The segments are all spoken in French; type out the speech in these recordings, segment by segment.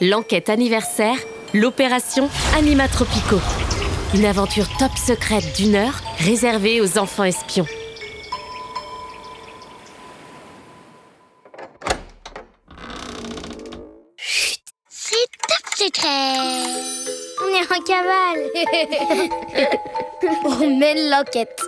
l'enquête anniversaire, l'opération Anima Tropico. Une aventure top secrète d'une heure réservée aux enfants espions. C'est top secret. On est en cavale. On mène l'enquête.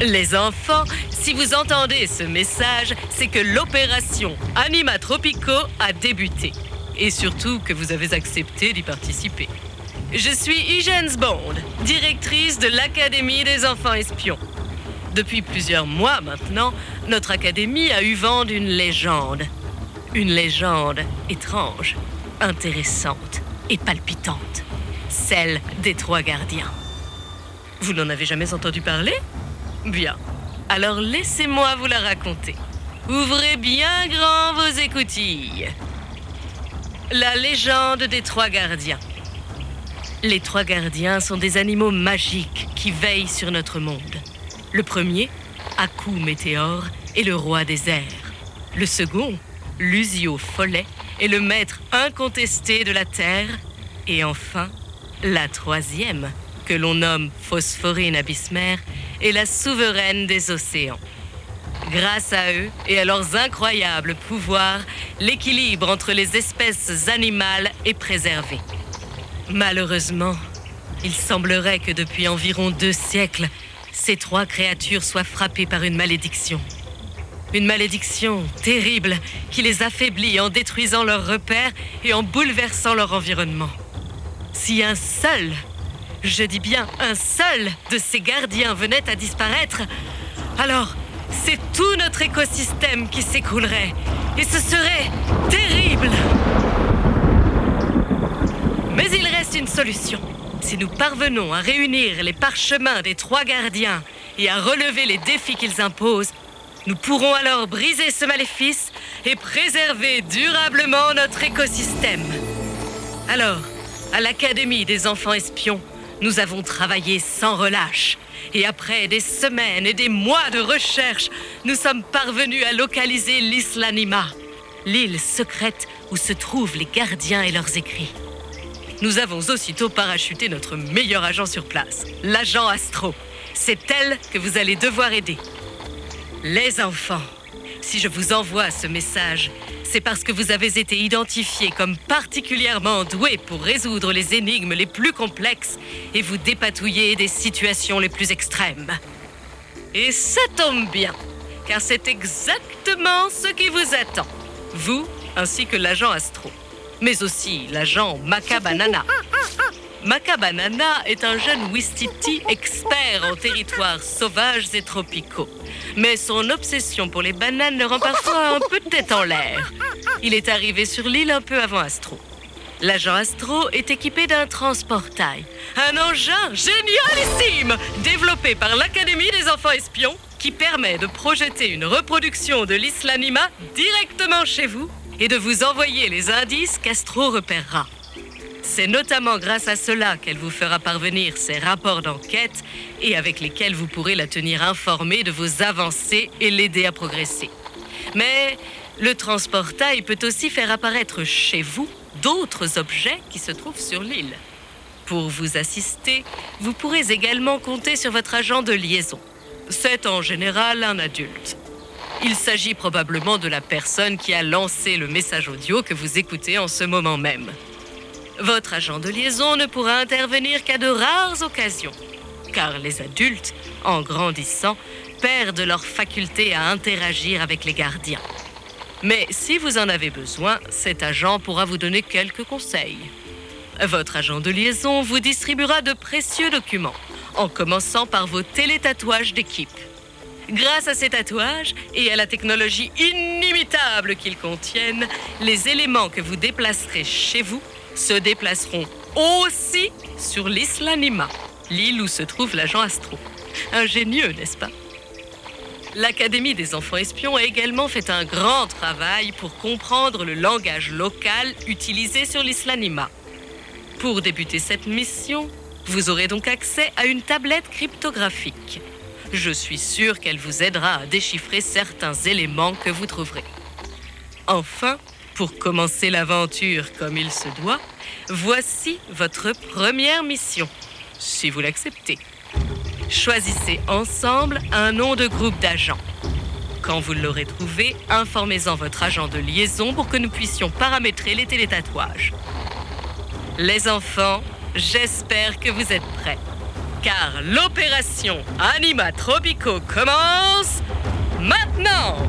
Les enfants, si vous entendez ce message, c'est que l'opération Anima Tropico a débuté. Et surtout que vous avez accepté d'y participer. Je suis Higgins Bond, directrice de l'Académie des enfants espions. Depuis plusieurs mois maintenant, notre académie a eu vent d'une légende. Une légende étrange, intéressante et palpitante. Celle des trois gardiens. Vous n'en avez jamais entendu parler? Bien. Alors laissez-moi vous la raconter. Ouvrez bien grand vos écoutilles. La légende des trois gardiens. Les trois gardiens sont des animaux magiques qui veillent sur notre monde. Le premier, Aku Météore, est le roi des airs. Le second, Lusio Follet, est le maître incontesté de la terre. Et enfin, la troisième, que l'on nomme Phosphorine abysmère, est la souveraine des océans. Grâce à eux et à leurs incroyables pouvoirs, l'équilibre entre les espèces animales est préservé. Malheureusement, il semblerait que depuis environ deux siècles, ces trois créatures soient frappées par une malédiction. Une malédiction terrible qui les affaiblit en détruisant leurs repères et en bouleversant leur environnement. Si un seul je dis bien un seul de ces gardiens venait à disparaître, alors c'est tout notre écosystème qui s'écroulerait. Et ce serait terrible. Mais il reste une solution. Si nous parvenons à réunir les parchemins des trois gardiens et à relever les défis qu'ils imposent, nous pourrons alors briser ce maléfice et préserver durablement notre écosystème. Alors, à l'Académie des enfants espions, nous avons travaillé sans relâche. Et après des semaines et des mois de recherche, nous sommes parvenus à localiser l'Islanima, l'île secrète où se trouvent les gardiens et leurs écrits. Nous avons aussitôt parachuté notre meilleur agent sur place, l'agent Astro. C'est elle que vous allez devoir aider. Les enfants, si je vous envoie ce message, c'est parce que vous avez été identifiés comme particulièrement doués pour résoudre les énigmes les plus complexes et vous dépatouiller des situations les plus extrêmes. Et ça tombe bien, car c'est exactement ce qui vous attend, vous ainsi que l'agent Astro, mais aussi l'agent Macabanana. Macabanana est un jeune Wistiti expert en territoires sauvages et tropicaux. Mais son obsession pour les bananes le rend parfois un peu tête en l'air. Il est arrivé sur l'île un peu avant Astro. L'agent Astro est équipé d'un transportail, un engin génialissime développé par l'Académie des enfants espions qui permet de projeter une reproduction de l'Islanima directement chez vous et de vous envoyer les indices qu'Astro repérera. C'est notamment grâce à cela qu'elle vous fera parvenir ses rapports d'enquête et avec lesquels vous pourrez la tenir informée de vos avancées et l'aider à progresser. Mais le transportail peut aussi faire apparaître chez vous d'autres objets qui se trouvent sur l'île. Pour vous assister, vous pourrez également compter sur votre agent de liaison. C'est en général un adulte. Il s'agit probablement de la personne qui a lancé le message audio que vous écoutez en ce moment même. Votre agent de liaison ne pourra intervenir qu'à de rares occasions, car les adultes, en grandissant, perdent leur faculté à interagir avec les gardiens. Mais si vous en avez besoin, cet agent pourra vous donner quelques conseils. Votre agent de liaison vous distribuera de précieux documents, en commençant par vos télétatouages d'équipe. Grâce à ces tatouages et à la technologie inimitable qu'ils contiennent, les éléments que vous déplacerez chez vous se déplaceront aussi sur l'Islanima, l'île où se trouve l'agent Astro. Ingénieux, n'est-ce pas? L'Académie des enfants espions a également fait un grand travail pour comprendre le langage local utilisé sur l'Islanima. Pour débuter cette mission, Vous aurez donc accès à une tablette cryptographique. Je suis sûr qu'elle vous aidera à déchiffrer certains éléments que vous trouverez. Enfin, pour commencer l'aventure comme il se doit, voici votre première mission, si vous l'acceptez. Choisissez ensemble un nom de groupe d'agents. Quand vous l'aurez trouvé, informez-en votre agent de liaison pour que nous puissions paramétrer les télétatouages. Les enfants, j'espère que vous êtes prêts. Car l'opération Anima Tropico commence maintenant